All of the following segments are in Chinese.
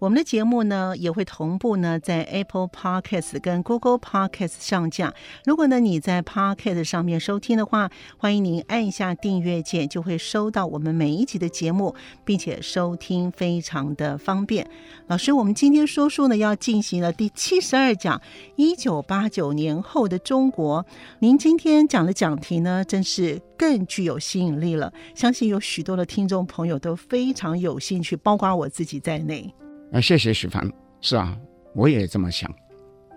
我们的节目呢也会同步呢在 Apple Podcast 跟 Google Podcast 上架。如果呢你在 Podcast 上面收听的话，欢迎您按一下订阅键，就会收到我们每一集的节目，并且收听非常的方便。老师，我们今天说书呢要进行了第七十二讲，一九八九年后的中国。您今天讲的讲题呢，真是更具有吸引力了。相信有许多的听众朋友都非常有兴趣，包括我自己在内。啊，谢谢许凡。是啊，我也这么想。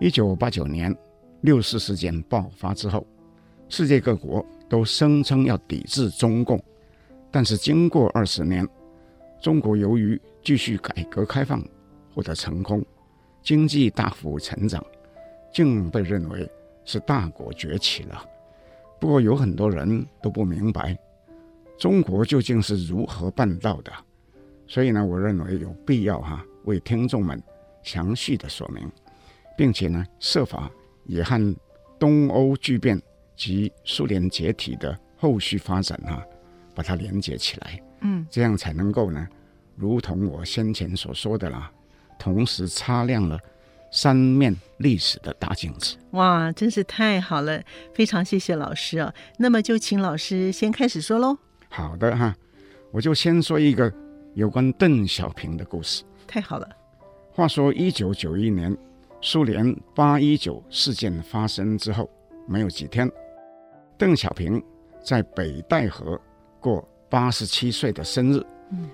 一九八九年六四事件爆发之后，世界各国都声称要抵制中共。但是经过二十年，中国由于继续改革开放获得成功，经济大幅成长，竟被认为是大国崛起了。不过有很多人都不明白，中国究竟是如何办到的。所以呢，我认为有必要哈、为听众们详细的说明，并且呢，设法也和东欧巨变及苏联解体的后续发展啊，把它连接起来。嗯，这样才能够呢，如同我先前所说的啦，同时擦亮了三面历史的大镜子。哇，真是太好了！非常谢谢老师啊。那么就请老师先开始说喽。好的哈，我就先说一个有关邓小平的故事。太好了。话说，一九九一年，苏联八一九事件发生之后，没有几天，邓小平在北戴河过八十七岁的生日。嗯，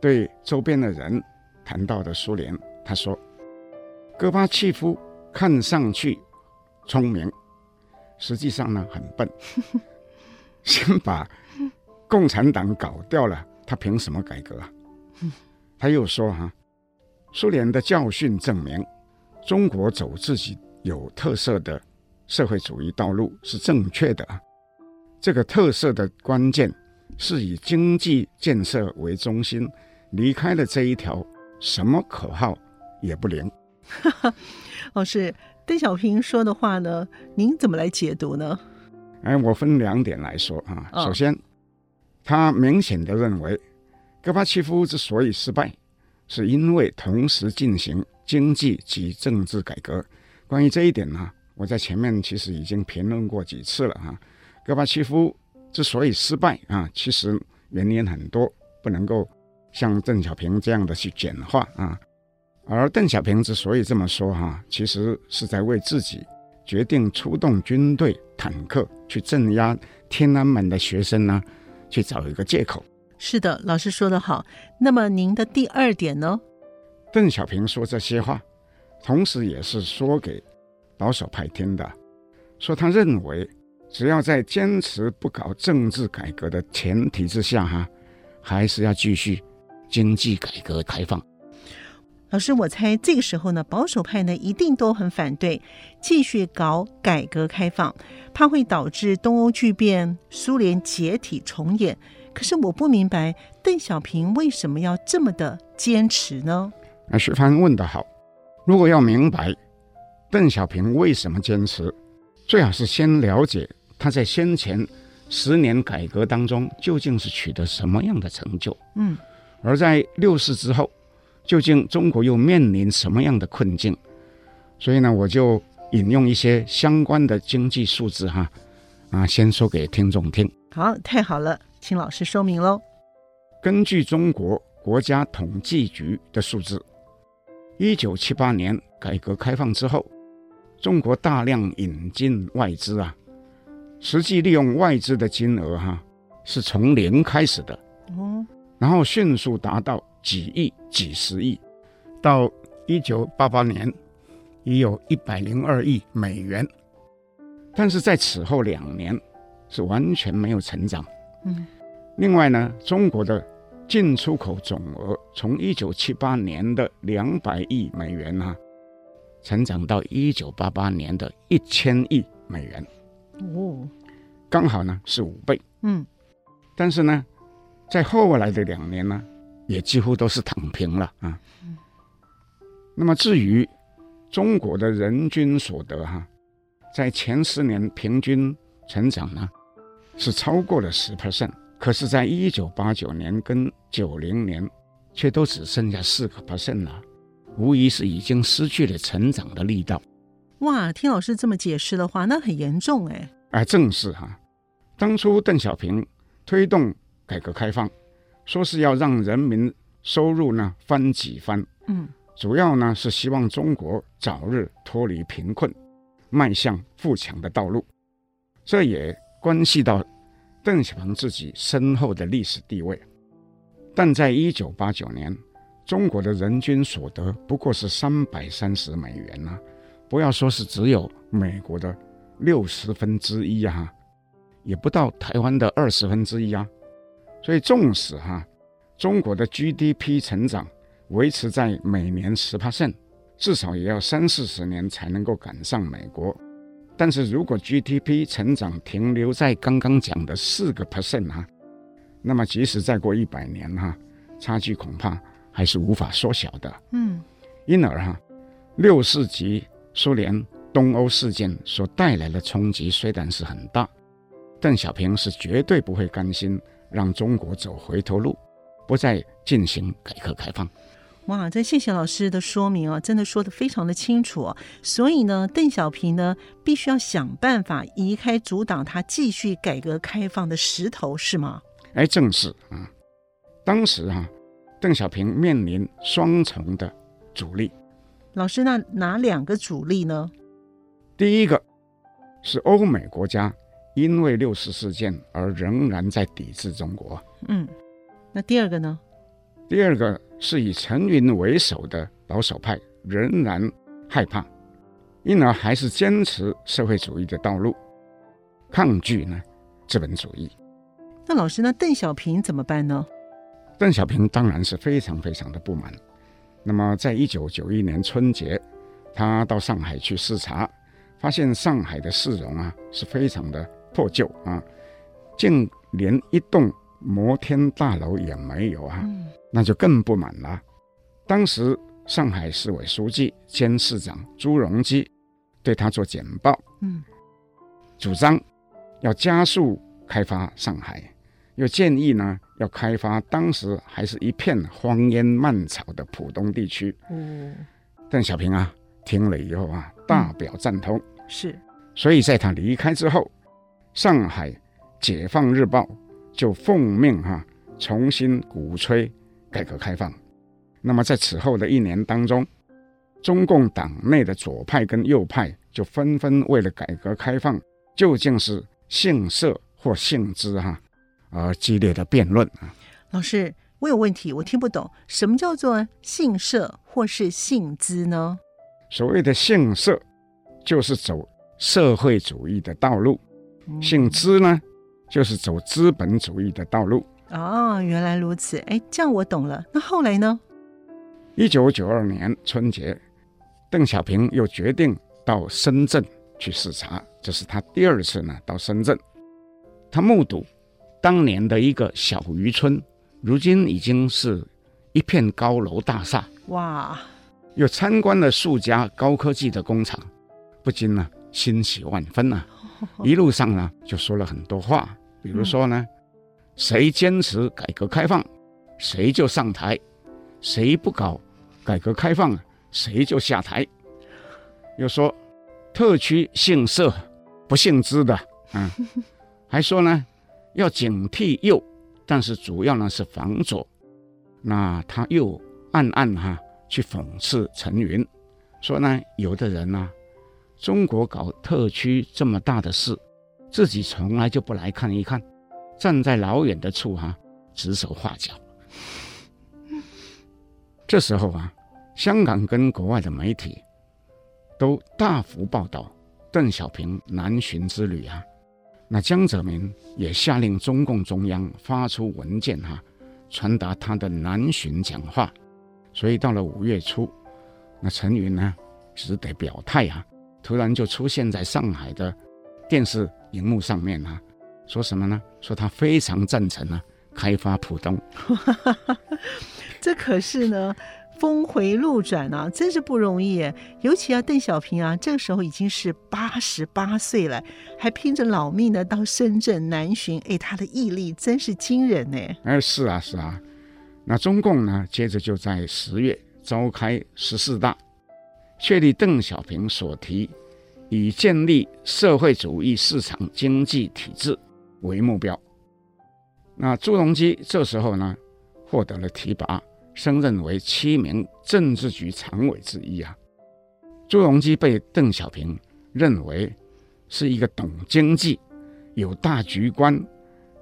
对周边的人谈到的苏联，他说：“戈巴契夫看上去聪明，实际上呢很笨。先把共产党搞掉了，他凭什么改革啊？”他又说：“哈。”苏联的教训证明，中国走自己有特色的社会主义道路是正确的。这个特色的关键是以经济建设为中心，离开了这一条，什么口号也不灵。老师邓小平说的话呢？您怎么来解读呢？哎，我分两点来说啊。首先，他明显的认为，戈巴契夫之所以失败。是因为同时进行经济及政治改革。关于这一点呢，我在前面其实已经评论过几次了哈。戈巴契夫之所以失败啊，其实原因很多，不能够像邓小平这样的去简化啊。而邓小平之所以这么说哈，其实是在为自己决定出动军队、坦克去镇压天安门的学生呢，去找一个借口。是的，老师说得好。那么您的第二点呢？邓小平说这些话，同时也是说给保守派听的，说他认为，只要在坚持不搞政治改革的前提之下，哈，还是要继续经济改革开放。老师，我猜这个时候呢，保守派呢一定都很反对继续搞改革开放，怕会导致东欧剧变、苏联解体重演。可是我不明白邓小平为什么要这么的坚持呢？啊，徐帆问得好。如果要明白邓小平为什么坚持，最好是先了解他在先前十年改革当中究竟是取得什么样的成就。嗯，而在六四之后，究竟中国又面临什么样的困境？所以呢，我就引用一些相关的经济数字哈，啊，先说给听众听。好，太好了。请老师说明喽。根据中国国家统计局的数字，一九七八年改革开放之后，中国大量引进外资啊，实际利用外资的金额哈、啊，是从零开始的，哦，然后迅速达到几亿、几十亿，到一九八八年已有一百零二亿美元，但是在此后两年是完全没有成长。嗯，另外呢，中国的进出口总额从一九七八年的两百亿美元啊，成长到一九八八年的一千亿美元，哦，刚好呢是五倍。嗯，但是呢，在后来的两年呢，也几乎都是躺平了啊。嗯，那么至于中国的人均所得哈，在前十年平均成长呢，是超过了十 percent，可是，在一九八九年跟九零年，却都只剩下四个 percent 了，无疑是已经失去了成长的力道。哇，听老师这么解释的话，那很严重哎。哎，正是哈。当初邓小平推动改革开放，说是要让人民收入呢翻几番，嗯，主要呢是希望中国早日脱离贫困，迈向富强的道路。这也关系到邓小平自己深厚的历史地位，但在一九八九年，中国的人均所得不过是三百三十美元啊，不要说是只有美国的六十分之一啊，也不到台湾的二十分之一啊，所以纵使哈，中国的 GDP 成长维持在每年十帕森至少也要三四十年才能够赶上美国。但是如果 GDP 成长停留在刚刚讲的四个 percent 哈，那么即使再过一百年哈，差距恐怕还是无法缩小的。嗯，因而哈，六四级苏联东欧事件所带来的冲击虽然是很大，邓小平是绝对不会甘心让中国走回头路，不再进行改革开放。哇，这谢谢老师的说明啊，真的说的非常的清楚啊。所以呢，邓小平呢，必须要想办法移开阻挡他继续改革开放的石头，是吗？哎，正是啊。当时啊，邓小平面临双重的阻力。老师，那哪两个阻力呢？第一个是欧美国家因为六四事件而仍然在抵制中国。嗯，那第二个呢？第二个是以陈云为首的保守派仍然害怕，因而还是坚持社会主义的道路，抗拒呢资本主义。那老师，那邓小平怎么办呢？邓小平当然是非常非常的不满。那么，在一九九一年春节，他到上海去视察，发现上海的市容啊是非常的破旧啊，竟连一栋摩天大楼也没有啊。嗯那就更不满了。当时上海市委书记兼市长朱镕基对他做简报，嗯，主张要加速开发上海，又建议呢要开发当时还是一片荒烟蔓草的浦东地区。嗯，邓小平啊听了以后啊大表赞同，嗯，是。所以在他离开之后，上海解放日报就奉命哈、啊、重新鼓吹。改革开放，那么在此后的一年当中，中共党内的左派跟右派就纷纷为了改革开放究竟是姓社或姓资哈，而激烈的辩论啊。老师，我有问题，我听不懂，什么叫做姓社或是姓资呢？所谓的姓社，就是走社会主义的道路；嗯、姓资呢，就是走资本主义的道路。哦，原来如此，哎，这样我懂了。那后来呢？一九九二年春节，邓小平又决定到深圳去视察，这是他第二次呢到深圳。他目睹当年的一个小渔村，如今已经是一片高楼大厦。哇！又参观了数家高科技的工厂，不禁呢欣喜万分呐、啊。一路上呢就说了很多话，比如说呢。嗯谁坚持改革开放，谁就上台；谁不搞改革开放，谁就下台。又说，特区姓社不姓资的，嗯，还说呢，要警惕右，但是主要呢是防左。那他又暗暗哈去讽刺陈云，说呢，有的人呢，中国搞特区这么大的事，自己从来就不来看一看，站在老远的处哈、指手画脚。这时候啊，香港跟国外的媒体都大幅报道邓小平南巡之旅啊。那江泽民也下令中共中央发出文件哈、传达他的南巡讲话。所以到了五月初，那陈云呢，只得表态啊，突然就出现在上海的电视荧幕上面啊，说什么呢？说他非常赞成啊，开发浦东。这可是呢。峰回路转啊，真是不容易！尤其啊，邓小平啊，这个时候已经是八十八岁了，还拼着老命的到深圳南巡，哎，他的毅力真是惊人呢！哎，是啊，是啊。那中共呢，接着就在十月召开十四大，确立邓小平所提以建立社会主义市场经济体制为目标。那朱镕基这时候呢，获得了提拔。升任为七名政治局常委之一啊，朱镕基被邓小平认为是一个懂经济、有大局观、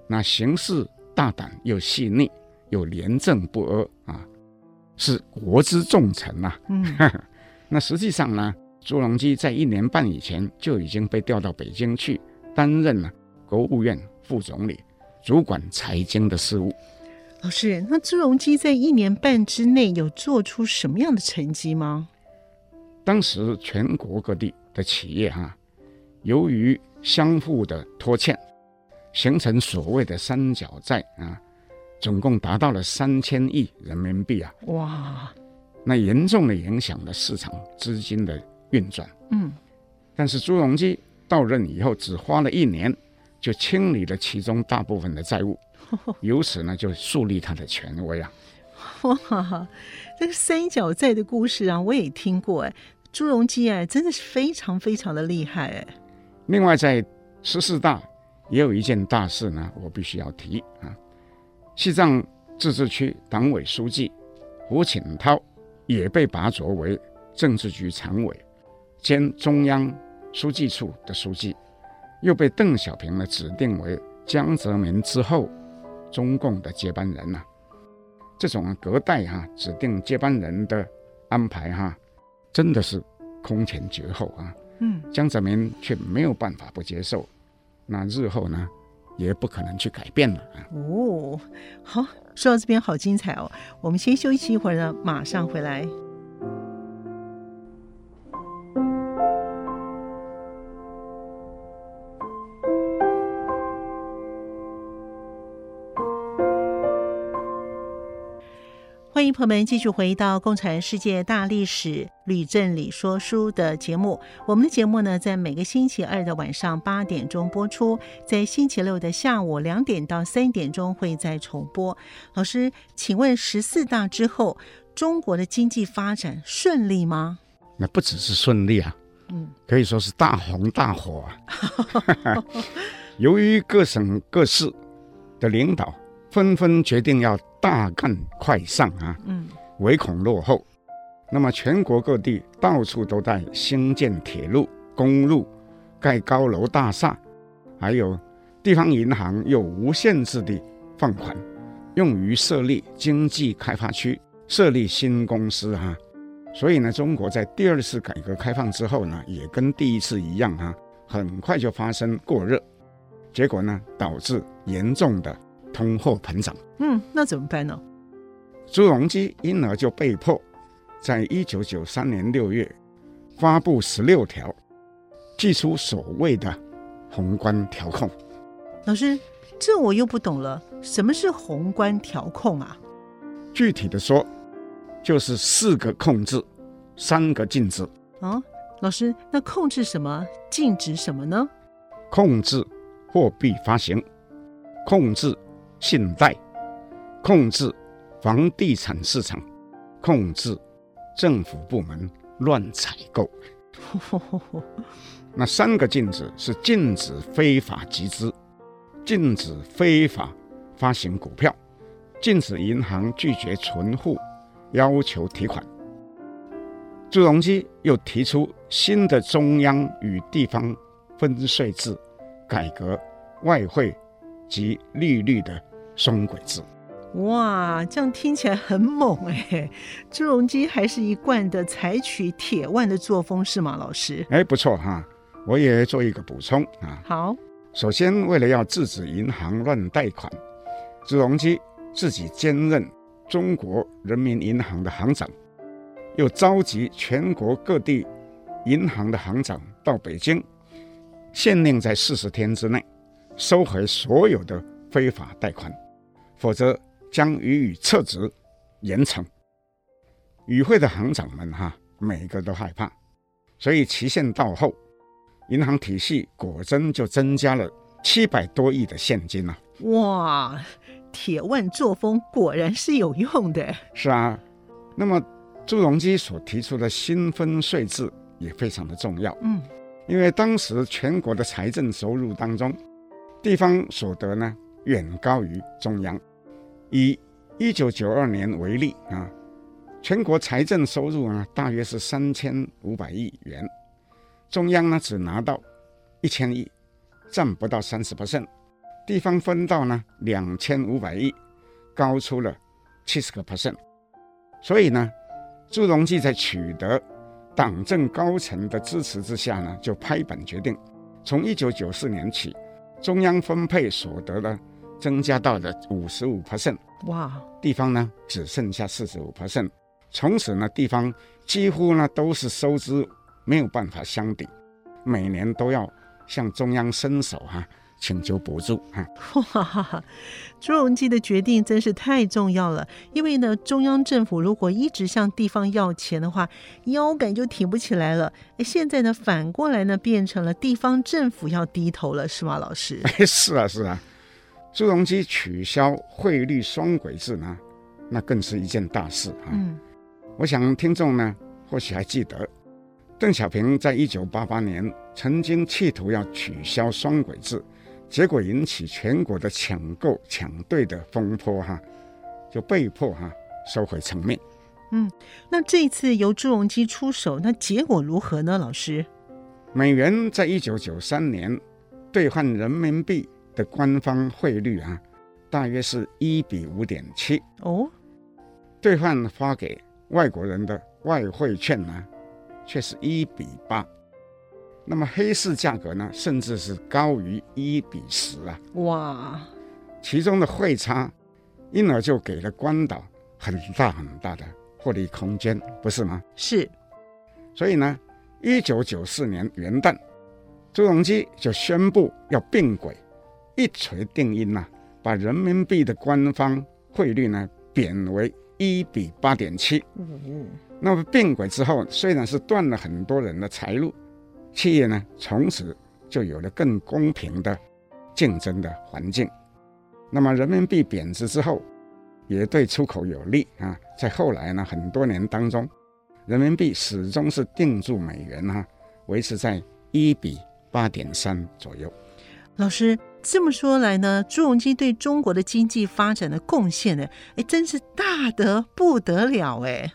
那行事大胆又细腻、又廉政不阿啊，是国之重臣呐、啊。嗯，那实际上呢，朱镕基在一年半以前就已经被调到北京去担任了国务院副总理，主管财经的事务。老师，那朱镕基在一年半之内有做出什么样的成绩吗？当时全国各地的企业哈、啊，由于相互的拖欠，形成所谓的三角债啊，总共达到了三千亿人民币啊！哇，那严重的影响了市场资金的运转。嗯，但是朱镕基到任以后，只花了一年，就清理了其中大部分的债务。由此呢，就树立他的权威啊！哇，这个三角债的故事啊，我也听过哎。朱镕基哎，真的是非常非常的厉害哎。另外，在十四大也有一件大事呢，我必须要提啊。西藏自治区党委书记胡锦涛也被拔擢为政治局常委兼中央书记处的书记，又被邓小平呢指定为江泽民之后。中共的接班人呐、啊，这种隔代哈、啊、指定接班人的安排哈、啊，真的是空前绝后啊。嗯，江泽民却没有办法不接受，那日后呢，也不可能去改变了啊。哦，好，说到这边好精彩哦，我们先休息一会儿呢，马上回来。迎朋友们继续回到《共产世界大历史吕振理说书》的节目。我们的节目呢，在每个星期二的晚上八点钟播出，在星期六的下午两点到三点钟会再重播。老师，请问十四大之后，中国的经济发展顺利吗？那不只是顺利啊，嗯，可以说是大红大火啊。由于各省各市的领导纷纷决定要。大干快上啊！嗯，唯恐落后。那么全国各地到处都在兴建铁路、公路，盖高楼大厦，还有地方银行又无限制地放款，用于设立经济开发区、设立新公司哈、啊。所以呢，中国在第二次改革开放之后呢，也跟第一次一样哈、啊，很快就发生过热，结果呢，导致严重的。通货膨胀，嗯，那怎么办呢？朱镕基因而就被迫在一九九三年六月发布十六条，祭出所谓的宏观调控。老师，这我又不懂了，什么是宏观调控啊？具体的说，就是四个控制，三个禁止。啊，老师，那控制什么，禁止什么呢？控制货币发行，控制。信贷，控制房地产市场，控制政府部门乱采购。那三个禁止是禁止非法集资，禁止非法发行股票，禁止银行拒绝存户要求提款。朱镕基又提出新的中央与地方分税制，改革外汇及利率的双轨制。哇，这样听起来很猛哎！朱镕基还是一贯的采取铁腕的作风是吗，老师？哎，不错哈，我也做一个补充啊。好，首先为了要制止银行乱贷款，朱镕基自己兼任中国人民银行的行长，又召集全国各地银行的行长到北京，限令在四十天之内收回所有的非法贷款，否则。将予以撤职、严惩。与会的行长们哈，每个都害怕，所以期限到后，银行体系果真就增加了七百多亿的现金了。哇，铁腕作风果然是有用的。是啊，那么朱镕基所提出的新分税制也非常的重要。嗯，因为当时全国的财政收入当中，地方所得呢远高于中央。以一九九二年为例啊，全国财政收入呢大约是三千五百亿元，中央呢只拿到一千亿，占不到三十 percent，地方分到呢两千五百亿，高出了七十个 percent。所以呢，朱镕基在取得党政高层的支持之下呢，就拍板决定，从一九九四年起，中央分配所得的。增加到了五十五 percent，哇！地方呢只剩下四十五 percent，从此呢地方几乎呢都是收支没有办法相抵，每年都要向中央伸手哈、啊，请求补助哈。哇！朱镕基的决定真是太重要了，因为呢中央政府如果一直向地方要钱的话，腰杆就挺不起来了。哎，现在呢反过来呢变成了地方政府要低头了，是吗，老师？哎，是啊，是啊。朱镕基取消汇率双轨制呢，那更是一件大事啊。嗯，我想听众呢或许还记得，邓小平在一九八八年曾经企图要取消双轨制，结果引起全国的抢购抢兑的风波哈，就被迫哈收回成命。嗯，那这一次由朱镕基出手，那结果如何呢？老师，美元在一九九三年兑换人民币。的官方汇率啊，大约是一比五点七哦。兑换发给外国人的外汇券呢，却是一比八。那么黑市价格呢，甚至是高于一比十啊！哇，其中的汇差，因而就给了关岛很大很大的获利空间，不是吗？是。所以呢，一九九四年元旦，朱镕基就宣布要并轨。一锤定音呐、把人民币的官方汇率呢贬为一比八点七。那么并轨之后，虽然是断了很多人的财路，企业呢从此就有了更公平的竞争的环境。那么人民币贬值之后，也对出口有利啊。在后来呢很多年当中，人民币始终是定住美元哈、啊，维持在一比八点三左右。老师。这么说来呢，朱镕基对中国的经济发展的贡献呢，哎，真是大得不得了哎。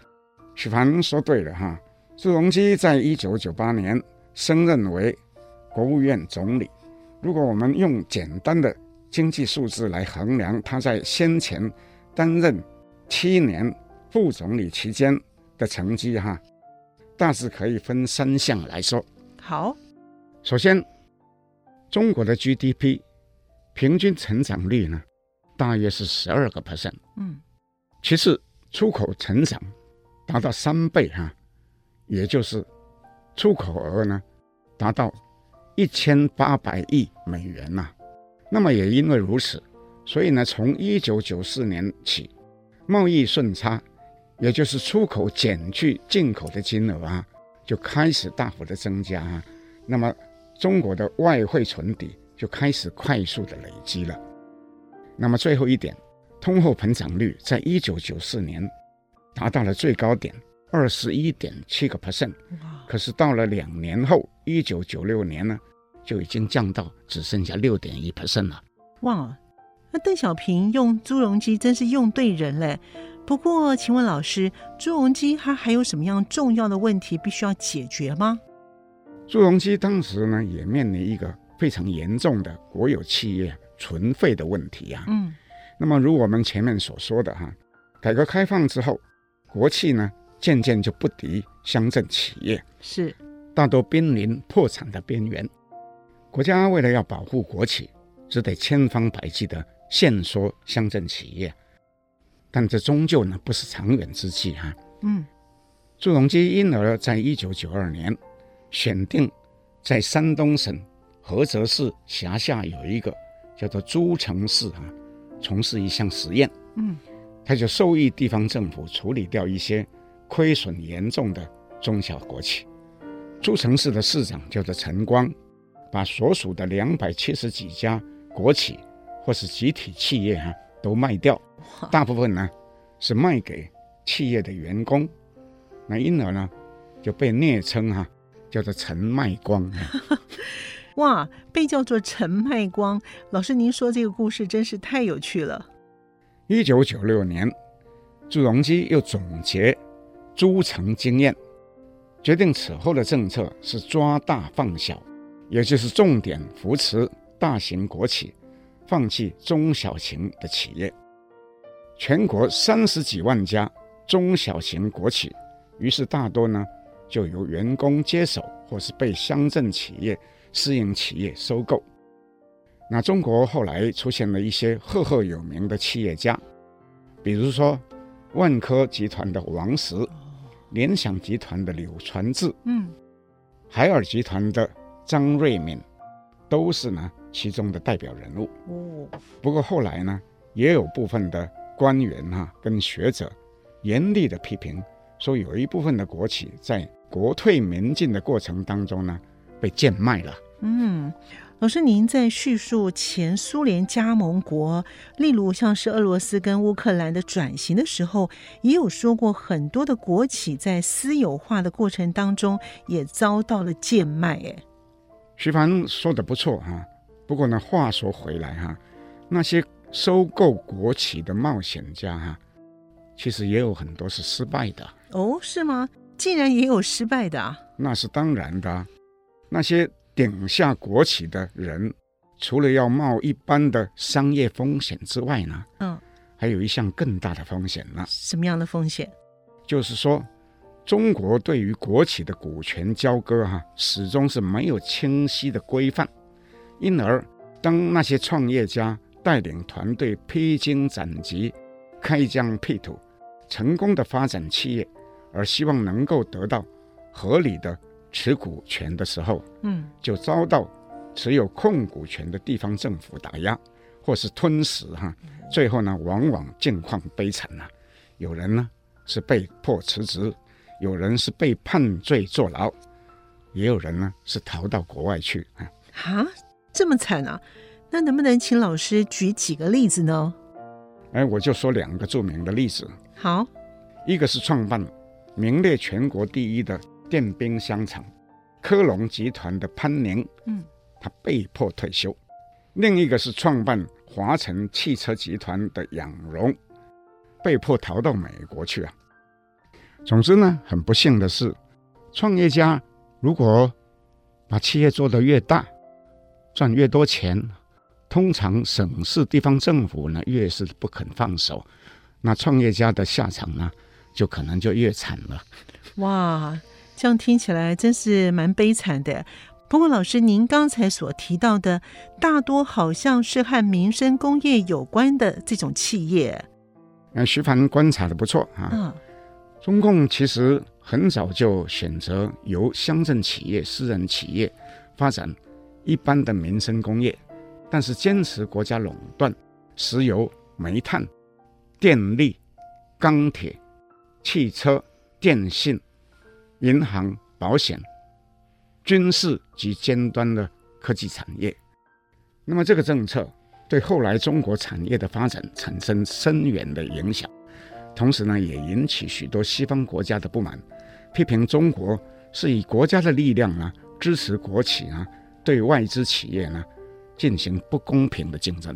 许凡说对了哈，朱镕基在一九九八年升任为国务院总理。如果我们用简单的经济数字来衡量他在先前担任七年副总理期间的成绩哈，大致可以分三项来说。好，首先中国的 GDP。平均成长率呢，大约是十二个 percent。嗯，其次出口成长达到三倍哈、啊，也就是出口额呢达到一千八百亿美元呐、啊。那么也因为如此，所以呢，从一九九四年起，贸易顺差，也就是出口减去进口的金额啊，就开始大幅的增加啊。那么中国的外汇存底。就开始快速的累积了。那么最后一点，通货膨胀率在一九九四年达到了最高点二十一点七个 percent，可是到了两年后，一九九六年呢，就已经降到只剩下六点一 percent 了。哇，那邓小平用朱镕基真是用对人嘞。不过，请问老师，朱镕基他还有什么样重要的问题必须要解决吗？朱镕基当时呢，也面临一个非常严重的国有企业存废的问题啊。嗯，那么如我们前面所说的哈，改革开放之后，国企呢渐渐就不敌乡镇企业，是大多濒临破产的边缘。国家为了要保护国企，只得千方百计的限缩乡镇企业，但这终究呢不是长远之计哈。嗯，朱镕基因而在一九九二年选定在山东省菏泽市辖下有一个叫做诸城市啊，从事一项实验。嗯，他就授意地方政府处理掉一些亏损严重的中小国企。诸城市的市长叫做陈光，把所属的两百七十几家。国企或是集体企业哈、啊、都卖掉，大部分呢是卖给企业的员工，那因而呢就被昵称哈、啊、叫做陈卖光。哇，被叫做陈麦光，老师您说这个故事真是太有趣了。一九九六年，朱镕基又总结诸城经验，决定此后的政策是抓大放小，也就是重点扶持。大型国企放弃中小型的企业，全国三十几万家中小型国企，于是大多呢就由员工接手，或是被乡镇企业、私营企业收购。那中国后来出现了一些赫赫有名的企业家，比如说万科集团的王石，联想集团的柳传志，嗯，海尔集团的张瑞敏，都是呢。其中的代表人物。不过后来呢，也有部分的官员哈、啊、跟学者严厉的批评，说有一部分的国企在国退民进的过程当中呢被贱卖了。嗯，老师，您在叙述前苏联加盟国，例如像是俄罗斯跟乌克兰的转型的时候，也有说过很多的国企在私有化的过程当中也遭到了贱卖。哎，徐凡说的不错哈、啊。不过呢，话说回来哈，那些收购国企的冒险家哈，其实也有很多是失败的。哦，是吗？竟然也有失败的啊？那是当然的。那些顶下国企的人，除了要冒一般的商业风险之外呢，嗯，还有一项更大的风险呢。什么样的风险？就是说，中国对于国企的股权交割哈，始终是没有清晰的规范。因而，当那些创业家带领团队披荆斩棘、开疆辟土，成功的发展企业，而希望能够得到合理的持股权的时候，嗯，就遭到持有控股权的地方政府打压，或是吞食哈。最后呢，往往境况悲惨呐。有人呢是被迫辞职，有人是被判罪坐牢，也有人呢是逃到国外去啊。哈？这么惨啊！那能不能请老师举几个例子呢？哎，我就说两个著名的例子。好，一个是创办名列全国第一的电冰箱厂科隆集团的潘宁，嗯，他被迫退休；另一个是创办华晨汽车集团的杨荣，被迫逃到美国去啊。总之呢，很不幸的是，创业家如果把企业做得越大，赚越多钱，通常省市地方政府呢越是不肯放手，那创业家的下场呢就可能就越惨了。哇，这样听起来真是蛮悲惨的。不过老师，您刚才所提到的大多好像是和民生工业有关的这种企业。那徐凡观察的不错啊。嗯，中共其实很早就选择由乡镇企业、私人企业发展。一般的民生工业，但是坚持国家垄断石油、煤炭、电力、钢铁、汽车、电信、银行、保险、军事及尖端的科技产业。那么这个政策对后来中国产业的发展产生深远的影响，同时呢，也引起许多西方国家的不满，批评中国是以国家的力量呢支持国企啊。对外资企业呢，进行不公平的竞争。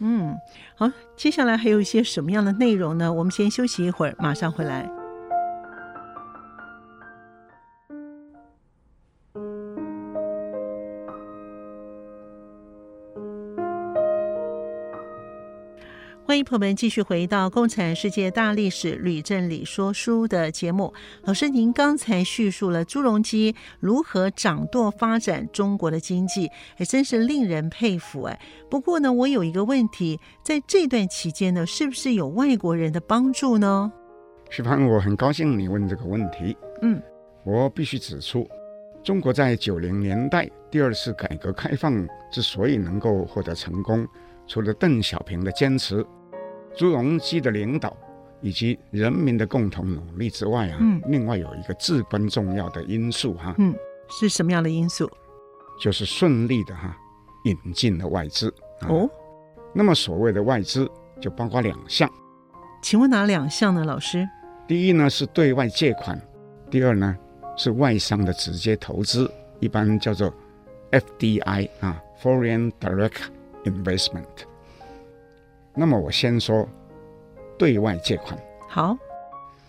嗯，好，接下来还有一些什么样的内容呢？我们先休息一会儿，马上回来。欢迎朋友们继续回到《共产世界大历史吕振理说书》的节目。老师，您刚才叙述了朱镕基如何掌舵发展中国的经济，还真是令人佩服哎。不过呢，我有一个问题，在这段期间呢，是不是有外国人的帮助呢？徐帆，我很高兴你问这个问题。嗯，我必须指出，中国在九零年代第二次改革开放之所以能够获得成功，除了邓小平的坚持。朱镕基的领导以及人民的共同努力之外啊，嗯，另外有一个至关重要的因素哈，嗯，是什么样的因素？就是顺利的哈引进了外资哦。那么所谓的外资就包括两项，请问哪两项呢？老师，第一呢是对外借款，第二呢是外商的直接投资，一般叫做 FDI 啊，Foreign Direct Investment。那么我先说对外借款。好，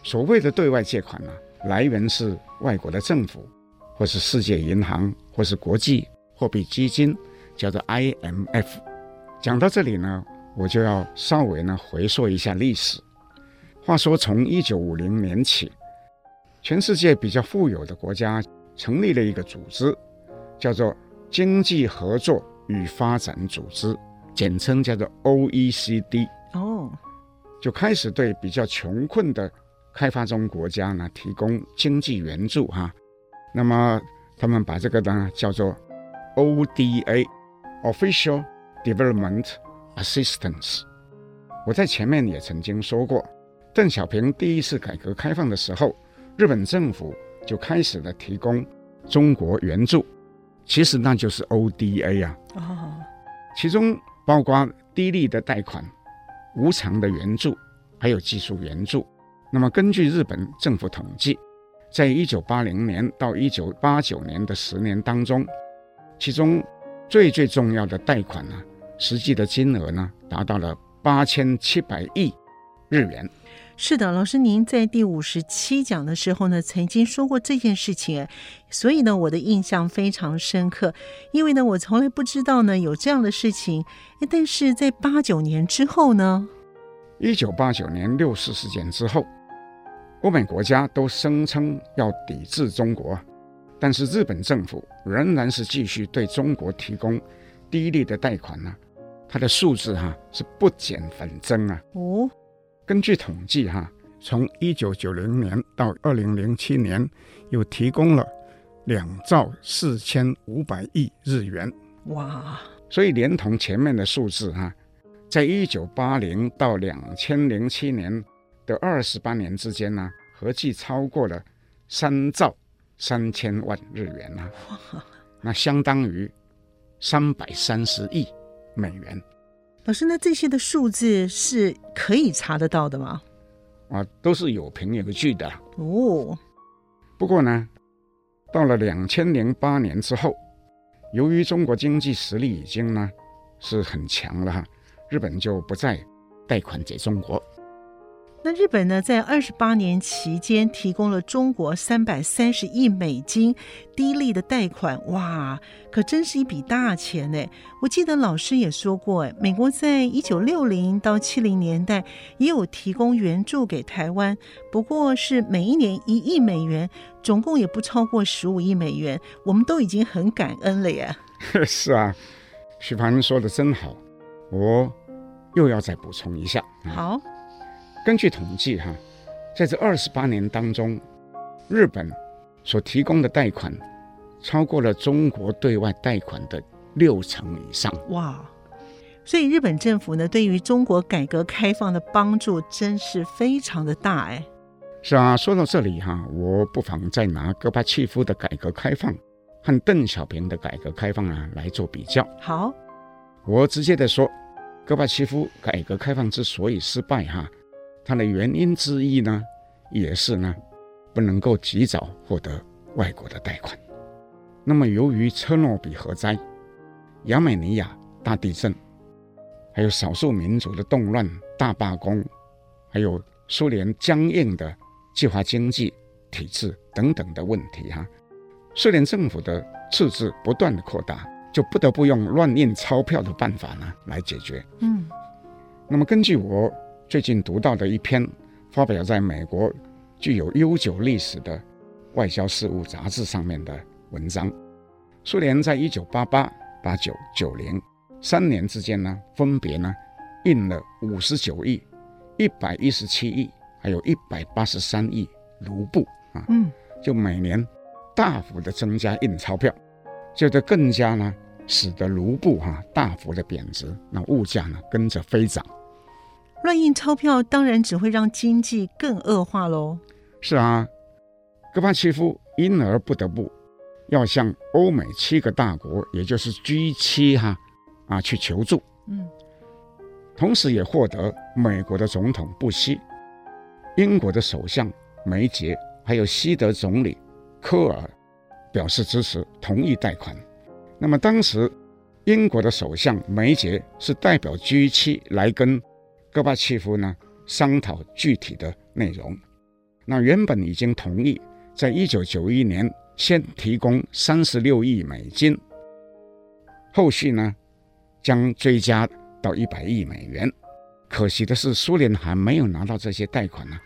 所谓的对外借款呢、啊，来源是外国的政府，或是世界银行，或是国际货币基金，叫做 IMF。讲到这里呢，我就要稍微呢回溯一下历史。话说，从一九五零年起，全世界比较富有的国家成立了一个组织，叫做经济合作与发展组织。简称叫做 OECD 哦，就开始对比较穷困的开发中国家呢提供经济援助哈。那么他们把这个呢叫做 ODA，Official Development Assistance。我在前面也曾经说过，邓小平第一次改革开放的时候，日本政府就开始了提供中国援助，其实那就是 ODA 啊。哦，其中。包括低利的贷款、无偿的援助，还有技术援助。那么，根据日本政府统计，在一九八零年到一九八九年的十年当中，其中最最重要的贷款呢，实际的金额呢，达到了八千七百亿日元。是的，老师，您在第五十七讲的时候呢，曾经说过这件事情，所以呢，我的印象非常深刻。因为呢，我从来不知道呢有这样的事情，但是在八九年之后呢，一九八九年六四事件之后，欧美国家都声称要抵制中国，但是日本政府仍然是继续对中国提供低利的贷款呢，它的数字哈是不减反增啊。哦。根据统计，哈，从一九九零年到二零零七年，又提供了两兆四千五百亿日元。哇！所以连同前面的数字，哈，在一九八零到两千零七年的二十八年之间呢，合计超过了三兆三千万日元呐。哇！那相当于三百三十亿美元。老师，那这些的数字是可以查得到的吗？啊，都是有凭有据的哦。不过呢，到了两千零八年之后，由于中国经济实力已经呢是很强了哈，日本就不再贷款给中国。那日本呢，在二十八年期间提供了中国三百三十亿美金低利的贷款，哇，可真是一笔大钱呢！我记得老师也说过，美国在一九六零到七零年代也有提供援助给台湾，不过是每一年一亿美元，总共也不超过十五亿美元，我们都已经很感恩了呀。是啊，徐凡说的真好，我又要再补充一下。好。根据统计，哈，在这二十八年当中，日本所提供的贷款超过了中国对外贷款的六成以上。哇！所以日本政府呢，对于中国改革开放的帮助真是非常的大哎。是啊，说到这里哈，我不妨再拿戈巴契夫的改革开放和邓小平的改革开放啊来做比较。好，我直接的说，戈巴契夫改革开放之所以失败哈。它的原因之一呢，也是呢，不能够及早获得外国的贷款。那么，由于车诺比核灾、亚美尼亚大地震，还有少数民族的动乱、大罢工，还有苏联僵硬的计划经济体制等等的问题哈，苏联政府的赤字不断的扩大，就不得不用乱印钞票的办法呢来解决。嗯，那么根据我最近读到的一篇发表在美国具有悠久历史的外交事务杂志上面的文章，苏联在一九八八、八九、九零三年之间呢，分别呢印了五十九亿、一百一十七亿，还有一百八十三亿卢布啊，嗯，就每年大幅的增加印钞票，就这更加呢使得卢布哈、啊、大幅的贬值，那物价呢跟着飞涨。乱印钞票当然只会让经济更恶化喽。是啊，戈巴契夫因而不得不要向欧美七个大国，也就是 G 七哈啊去求助。嗯，同时也获得美国的总统布希、英国的首相梅杰，还有西德总理科尔表示支持，同意贷款。那么当时英国的首相梅杰是代表 G 七来跟。戈巴契夫呢，商讨具体的内容。那原本已经同意，在一九九一年先提供三十六亿美金，后续呢将追加到一百亿美元。可惜的是，苏联还没有拿到这些贷款呢，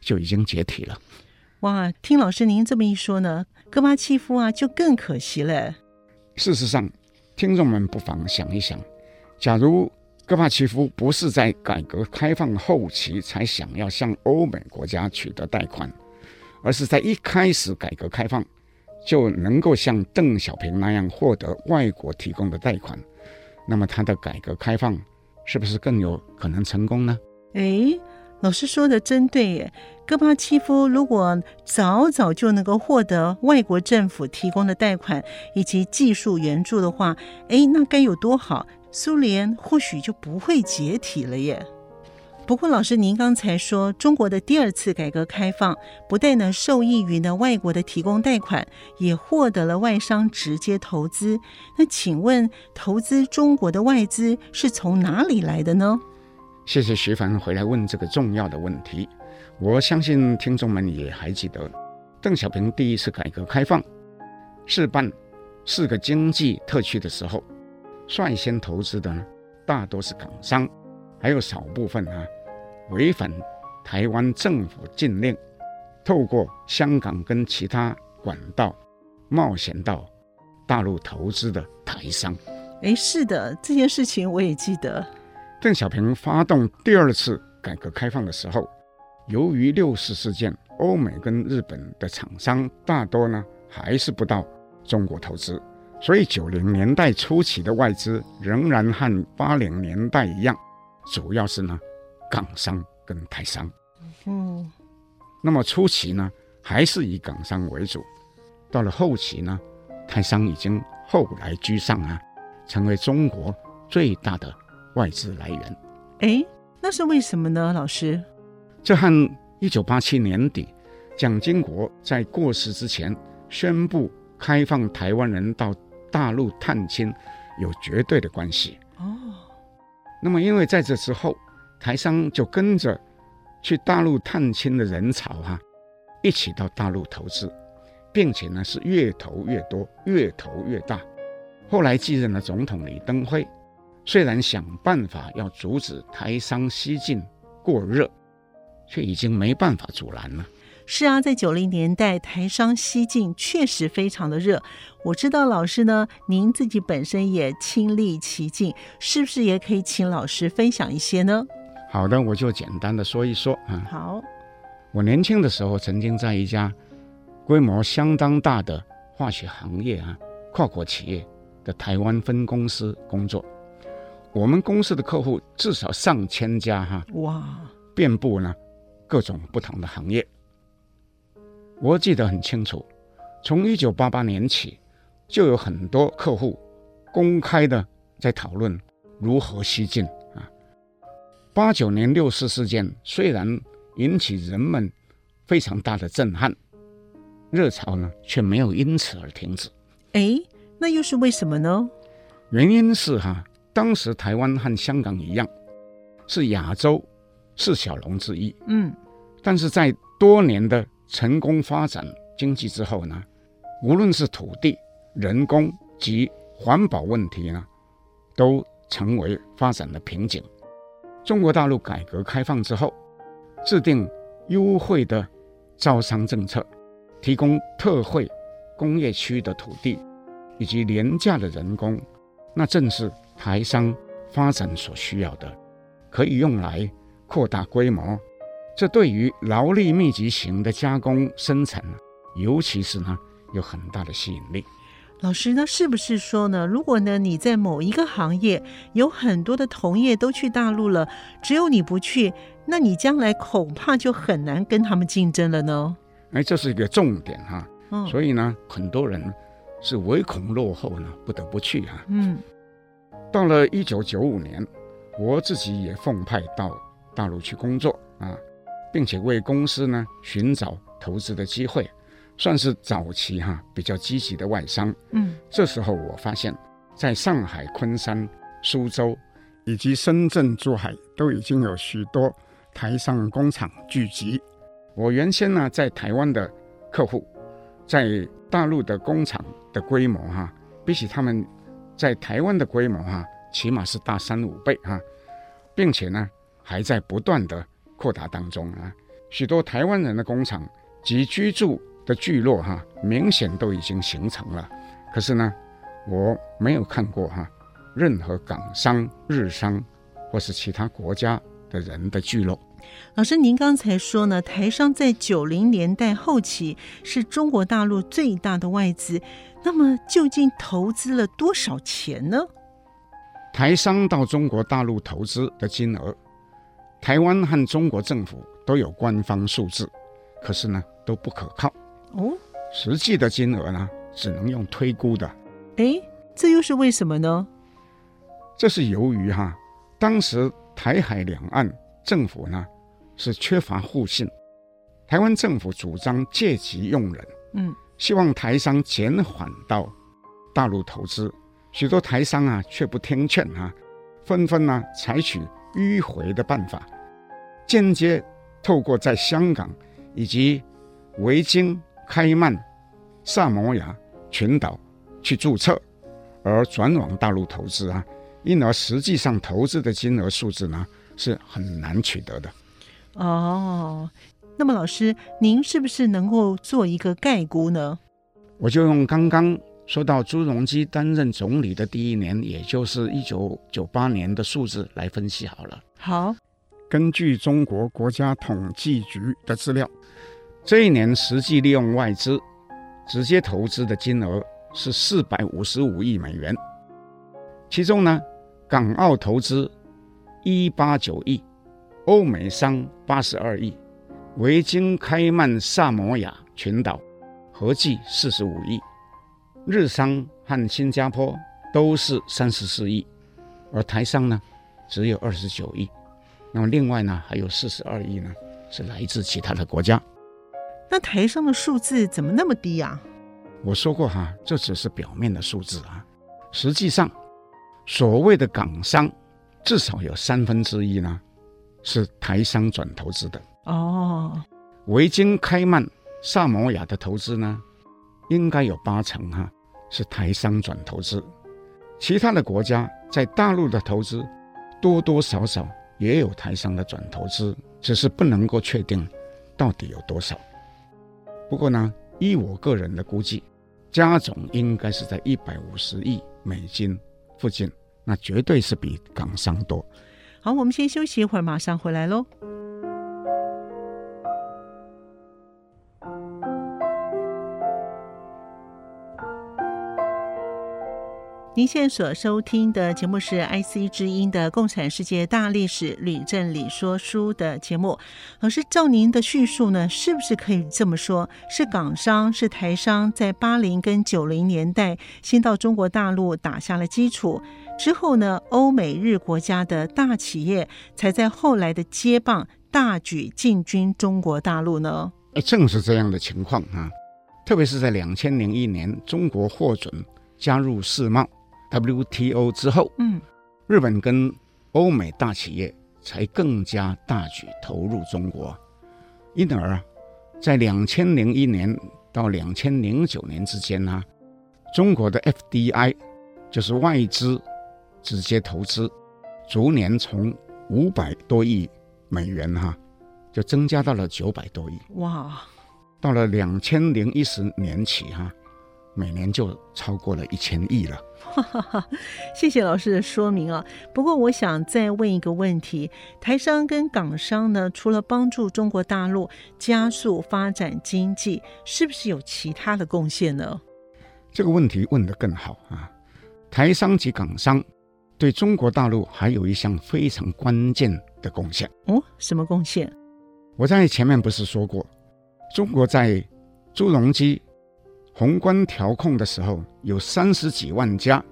就已经解体了。哇，听老师您这么一说呢，戈巴契夫啊就更可惜了。事实上，听众们不妨想一想，假如。戈巴契夫不是在改革开放后期才想要向欧美国家取得贷款，而是在一开始改革开放就能够像邓小平那样获得外国提供的贷款，那么他的改革开放是不是更有可能成功呢？诶，老师说的真对耶！戈巴契夫如果早早就能够获得外国政府提供的贷款以及技术援助的话，诶，那该有多好！苏联或许就不会解体了耶。不过，老师，您刚才说中国的第二次改革开放不但呢受益于呢外国的提供贷款，也获得了外商直接投资。那请问，投资中国的外资是从哪里来的呢？谢谢徐凡回来问这个重要的问题。我相信听众们也还记得，邓小平第一次改革开放试办四个经济特区的时候。率先投资的呢，大多是港商，还有少部分啊，违反台湾政府禁令，透过香港跟其他管道冒险到大陆投资的台商。哎，是的，这件事情我也记得。邓小平发动第二次改革开放的时候，由于六四事件，欧美跟日本的厂商大多呢还是不到中国投资。所以九零年代初期的外资仍然和八零年代一样，主要是呢港商跟台商。嗯，那么初期呢还是以港商为主，到了后期呢，台商已经后来居上啊，成为中国最大的外资来源。哎，那是为什么呢，老师？这和一九八七年底蒋经国在过世之前宣布开放台湾人到大陆探亲有绝对的关系哦。那么，因为在这之后，台商就跟着去大陆探亲的人潮哈、啊，一起到大陆投资，并且呢是越投越多，越投越大。后来继任了总统李登辉，虽然想办法要阻止台商西进过热，却已经没办法阻拦了。是啊，在九零年代，台商西进确实非常的热。我知道老师呢，您自己本身也亲历其境，是不是也可以请老师分享一些呢？好的，我就简单的说一说啊。好，我年轻的时候曾经在一家规模相当大的化学行业啊跨国企业的台湾分公司工作，我们公司的客户至少上千家哈，哇，遍布呢各种不同的行业。我记得很清楚，从一九八八年起，就有很多客户公开的在讨论如何西进啊。八九年六四事件虽然引起人们非常大的震撼，热潮呢却没有因此而停止。哎，那又是为什么呢？原因是哈，当时台湾和香港一样，是亚洲四小龙之一。嗯，但是在多年的成功发展经济之后呢，无论是土地、人工及环保问题呢，都成为发展的瓶颈。中国大陆改革开放之后，制定优惠的招商政策，提供特惠工业区的土地以及廉价的人工，那正是台商发展所需要的，可以用来扩大规模。这对于劳力密集型的加工生产呢，尤其是呢，有很大的吸引力。老师，那是不是说呢？如果呢你在某一个行业有很多的同业都去大陆了，只有你不去，那你将来恐怕就很难跟他们竞争了呢？哎，这是一个重点哈、啊。嗯，所以呢，很多人是唯恐落后呢，不得不去啊。嗯，到了一九九五年，我自己也奉派到大陆去工作啊，并且为公司呢寻找投资的机会。算是早期哈比较积极的外商，嗯，这时候我发现，在上海、昆山、苏州以及深圳、珠海都已经有许多台商工厂聚集。我原先呢在台湾的客户，在大陆的工厂的规模哈，比起他们在台湾的规模哈，起码是大三五倍哈，并且呢还在不断的扩大当中啊。许多台湾人的工厂及居住。的聚落哈，明显都已经形成了。可是呢，我没有看过哈任何港商、日商或是其他国家的人的聚落。老师，您刚才说呢，台商在九零年代后期是中国大陆最大的外资，那么究竟投资了多少钱呢？台商到中国大陆投资的金额，台湾和中国政府都有官方数字，可是呢都不可靠。哦，实际的金额呢，只能用推估的。哎，这又是为什么呢？这是由于哈，当时台海两岸政府呢是缺乏互信，台湾政府主张借机用人，嗯，希望台商减缓到大陆投资，许多台商啊却不听劝啊，纷纷呢采取迂回的办法，间接透过在香港以及维京。开曼、萨摩亚群岛去注册，而转往大陆投资啊，因而实际上投资的金额数字呢是很难取得的。哦，那么老师，您是不是能够做一个概估呢？我就用刚刚说到朱镕基担任总理的第一年，也就是一九九八年的数字来分析好了。好，根据中国国家统计局的资料。这一年实际利用外资直接投资的金额是四百五十五亿美元，其中呢，港澳投资一八九亿，欧美商八十二亿，维京、开曼、萨摩亚群岛合计四十五亿，日商和新加坡都是三十四亿，而台商呢只有二十九亿，那么另外呢还有四十二亿呢是来自其他的国家。那台商的数字怎么那么低啊？我说过哈，这只是表面的数字啊。实际上，所谓的港商，至少有三分之一呢是台商转投资的。哦，维京、开曼、萨摩亚的投资呢，应该有八成哈是台商转投资。其他的国家在大陆的投资，多多少少也有台商的转投资，只是不能够确定到底有多少。不过呢，依我个人的估计，加总应该是在一百五十亿美金附近，那绝对是比港商多。好，我们先休息一会儿，马上回来喽。您现在所收听的节目是 IC 之音的《共产世界大历史吕正理说书》的节目。老师，照您的叙述呢，是不是可以这么说？是港商、是台商，在八零跟九零年代先到中国大陆打下了基础，之后呢，欧美日国家的大企业才在后来的接棒，大举进军中国大陆呢？哎，正是这样的情况啊！特别是在两千零一年，中国获准加入世贸。WTO 之后，嗯，日本跟欧美大企业才更加大举投入中国，因而啊，在两千零一年到两千零九年之间呢、啊，中国的 FDI 就是外资直接投资，逐年从五百多亿美元哈、啊，就增加到了九百多亿。哇！到了两千零一十年起哈、啊，每年就超过了一千亿了。哈哈哈，谢谢老师的说明啊。不过我想再问一个问题：台商跟港商呢，除了帮助中国大陆加速发展经济，是不是有其他的贡献呢？这个问题问得更好啊！台商及港商对中国大陆还有一项非常关键的贡献哦。什么贡献？我在前面不是说过，中国在朱镕基。宏观调控的时候，有三十几万家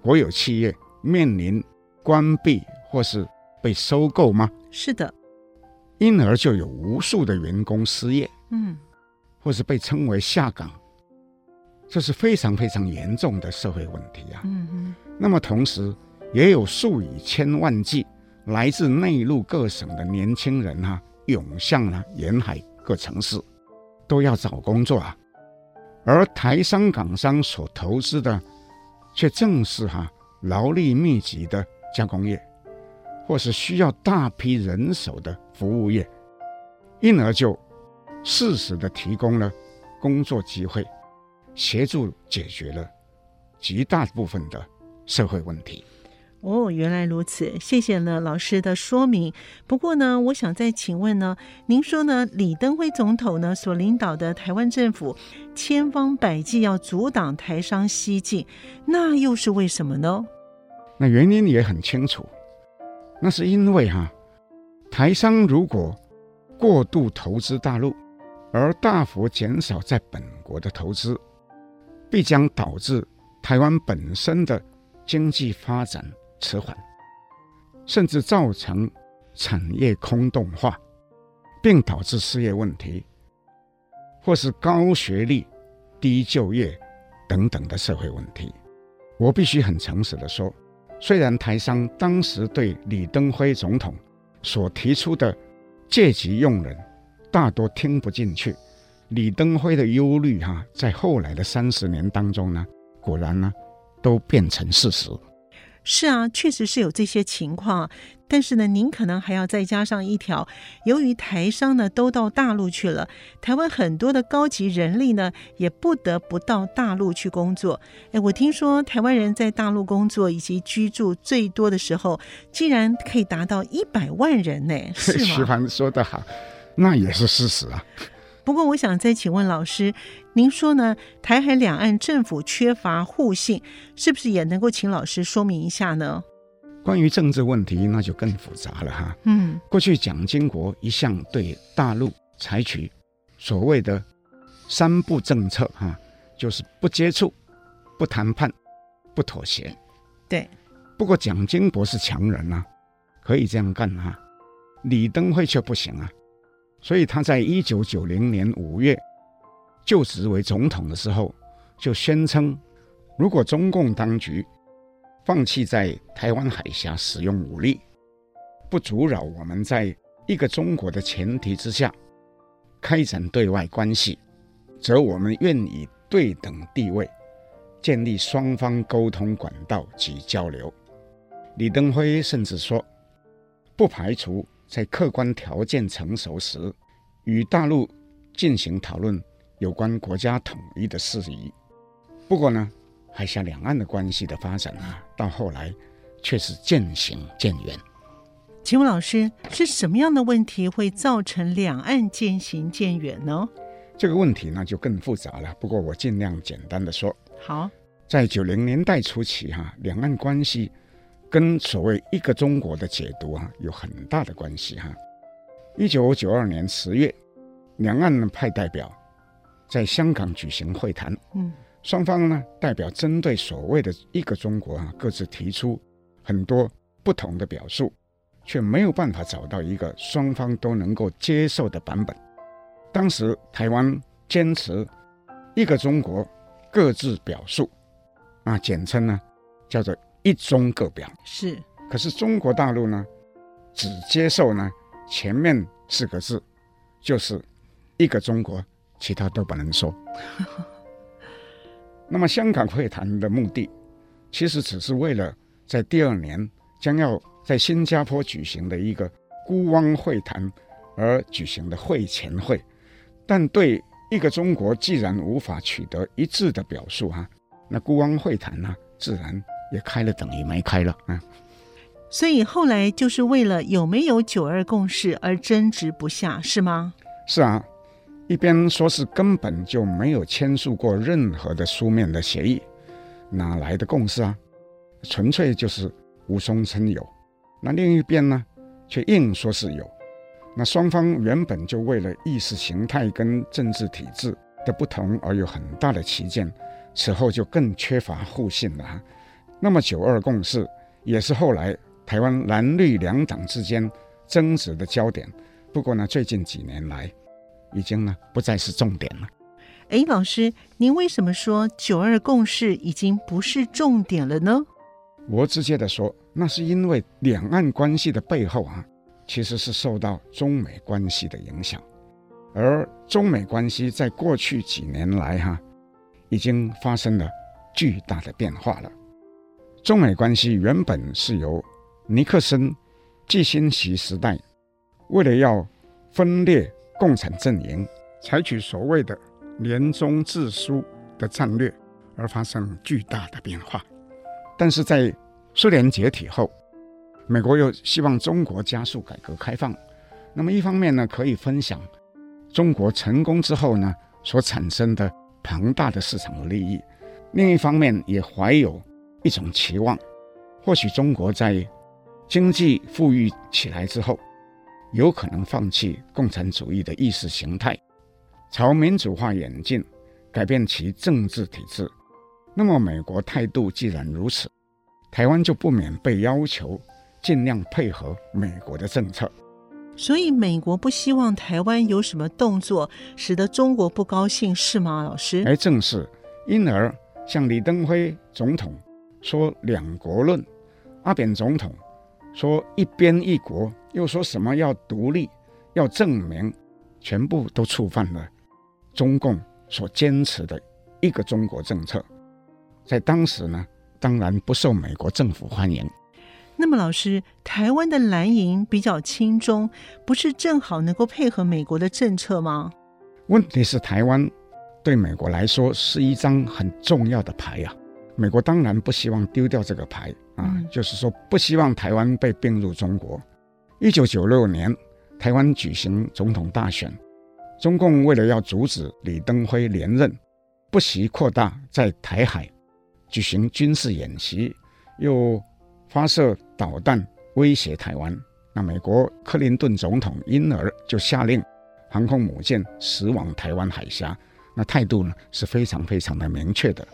国有企业面临关闭或是被收购吗？是的，因而就有无数的员工失业，嗯，或是被称为下岗，这是非常非常严重的社会问题啊。嗯嗯。那么同时，也有数以千万计来自内陆各省的年轻人哈、啊，涌向了沿海各城市，都要找工作啊。而台商港商所投资的，却正是哈劳力密集的加工业，或是需要大批人手的服务业，因而就适时的提供了工作机会，协助解决了极大部分的社会问题。哦，原来如此，谢谢呢老师的说明。不过呢，我想再请问呢，您说呢，李登辉总统呢所领导的台湾政府千方百计要阻挡台商西进，那又是为什么呢？那原因也很清楚，那是因为哈、台商如果过度投资大陆，而大幅减少在本国的投资，必将导致台湾本身的经济发展。迟缓，甚至造成产业空洞化，并导致失业问题，或是高学历、低就业等等的社会问题。我必须很诚实的说，虽然台商当时对李登辉总统所提出的借机用人大多听不进去，李登辉的忧虑哈，在后来的三十年当中呢，果然呢，都变成事实。是啊，确实是有这些情况，但是呢，您可能还要再加上一条：由于台商呢都到大陆去了，台湾很多的高级人力呢也不得不到大陆去工作。哎，我听说台湾人在大陆工作以及居住最多的时候，竟然可以达到一百万人呢，是吗？徐凡说得好，那也是事实啊。不过，我想再请问老师，您说呢？台海两岸政府缺乏互信，是不是也能够请老师说明一下呢？关于政治问题，那就更复杂了哈。嗯，过去蒋经国一向对大陆采取所谓的“三不”政策，哈，就是不接触、不谈判、不妥协。对。不过蒋经国是强人啊，可以这样干啊。李登辉却不行啊。所以他在一九九零年五月就职为总统的时候，就宣称，如果中共当局放弃在台湾海峡使用武力，不阻扰我们在一个中国的前提之下开展对外关系，则我们愿以对等地位建立双方沟通管道及交流。李登辉甚至说，不排除。在客观条件成熟时，与大陆进行讨论有关国家统一的事宜。不过呢，海峡两岸的关系的发展啊，到后来却是渐行渐远。请问老师，是什么样的问题会造成两岸渐行渐远呢？这个问题呢就更复杂了。不过我尽量简单的说。好，在九零年代初期哈，两岸关系。跟所谓一个中国的解读啊，有很大的关系哈。一九九二年十月，两岸派代表在香港举行会谈，嗯，双方呢代表针对所谓的一个中国啊，各自提出很多不同的表述，却没有办法找到一个双方都能够接受的版本。当时台湾坚持一个中国，各自表述，啊，简称呢叫做。一中各表。是，可是中国大陆呢，只接受呢前面四个字，就是一个中国，其他都不能说。那么香港会谈的目的，其实只是为了在第二年将要在新加坡举行的一个孤汪会谈而举行的会前会，但对一个中国既然无法取得一致的表述哈、啊，那孤汪会谈呢，自然也开了等于没开了啊。所以后来就是为了有没有九二共识而争执不下，是吗？是啊。一边说是根本就没有签署过任何的书面的协议，哪来的共识啊？纯粹就是无中生有。那另一边呢，却硬说是有。那双方原本就为了意识形态跟政治体制的不同而有很大的歧见，此后就更缺乏互信了哈。那么九二共识也是后来台湾蓝绿两党之间争执的焦点。不过呢，最近几年来，已经呢不再是重点了。哎，老师，您为什么说九二共识已经不是重点了呢？我直接的说，那是因为两岸关系的背后啊，其实是受到中美关系的影响，而中美关系在过去几年来哈、啊，已经发生了巨大的变化了。中美关系原本是由尼克森、季辛奇时代为了要分裂。共产阵营采取所谓的“联中制苏”的战略，而发生巨大的变化。但是在苏联解体后，美国又希望中国加速改革开放。那么一方面呢，可以分享中国成功之后呢所产生的庞大的市场的利益；另一方面也怀有一种期望，或许中国在经济富裕起来之后。有可能放弃共产主义的意识形态，朝民主化演进，改变其政治体制。那么，美国态度既然如此，台湾就不免被要求尽量配合美国的政策。所以，美国不希望台湾有什么动作，使得中国不高兴，是吗，老师？哎，正是。因而，像李登辉总统说“两国论”，阿扁总统说“一边一国”。又说什么要独立，要证明，全部都触犯了中共所坚持的一个中国政策，在当时呢，当然不受美国政府欢迎。那么，老师，台湾的蓝营比较亲中，不是正好能够配合美国的政策吗？问题是，台湾对美国来说是一张很重要的牌呀，美国当然不希望丢掉这个牌啊，嗯、就是说不希望台湾被并入中国。一九九六年，台湾举行总统大选，中共为了要阻止李登辉连任，不惜扩大在台海举行军事演习，又发射导弹威胁台湾。那美国克林顿总统因而就下令航空母舰驶往台湾海峡，那态度呢是非常非常的明确的。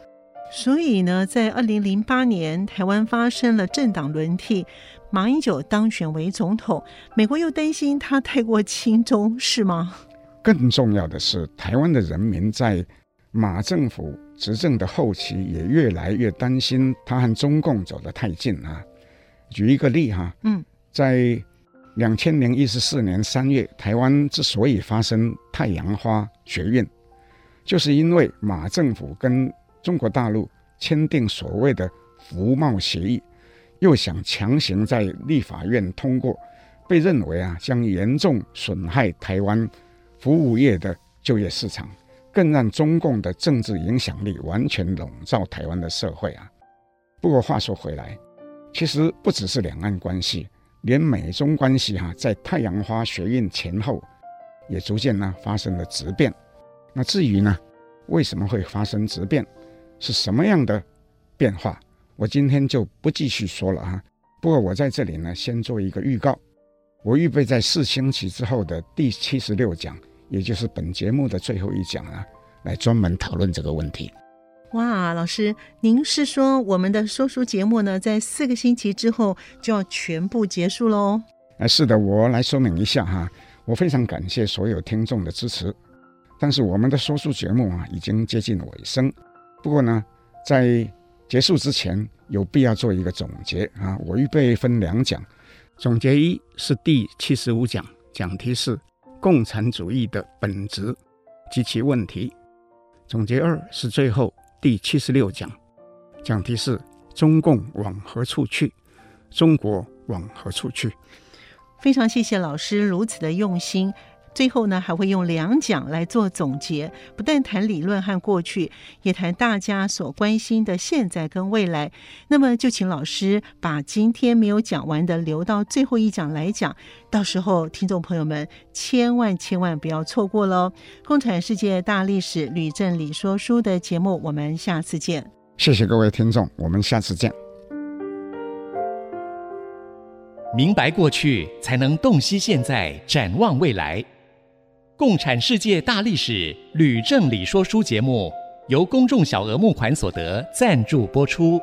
所以呢，在二零零八年，台湾发生了政党轮替，马英九当选为总统。美国又担心他太过亲中，是吗？更重要的是，台湾的人民在马政府执政的后期，也越来越担心他和中共走得太近啊。举一个例哈，嗯，在两千零一十四年三月，台湾之所以发生太阳花学运，就是因为马政府跟中国大陆签订所谓的服贸协议，又想强行在立法院通过，被认为啊将严重损害台湾服务业的就业市场，更让中共的政治影响力完全笼罩台湾的社会啊。不过话说回来，其实不只是两岸关系，连美中关系哈、在太阳花学运前后也逐渐呢发生了质变。那至于呢，为什么会发生质变？是什么样的变化？我今天就不继续说了哈。不过我在这里呢，先做一个预告。我预备在四星期之后的第七十六讲，也就是本节目的最后一讲啊，来专门讨论这个问题。哇，老师，您是说我们的说书节目呢，在四个星期之后就要全部结束喽？哎，是的，我来说明一下哈。我非常感谢所有听众的支持，但是我们的说书节目啊，已经接近尾声。不过呢，在结束之前，有必要做一个总结啊。我预备分两讲，总结一是第七十五讲，讲题是共产主义的本质及其问题；总结二是最后第七十六讲，讲题是中共往何处去，中国往何处去。非常谢谢老师如此的用心。最后呢，还会用两讲来做总结，不但谈理论和过去，也谈大家所关心的现在跟未来。那么，就请老师把今天没有讲完的留到最后一讲来讲。到时候，听众朋友们千万千万不要错过喽！共产世界大历史吕正理说书的节目，我们下次见。谢谢各位听众，我们下次见。明白过去，才能洞悉现在，展望未来。共产世界大历史吕正理说书节目由公众小额募款所得赞助播出。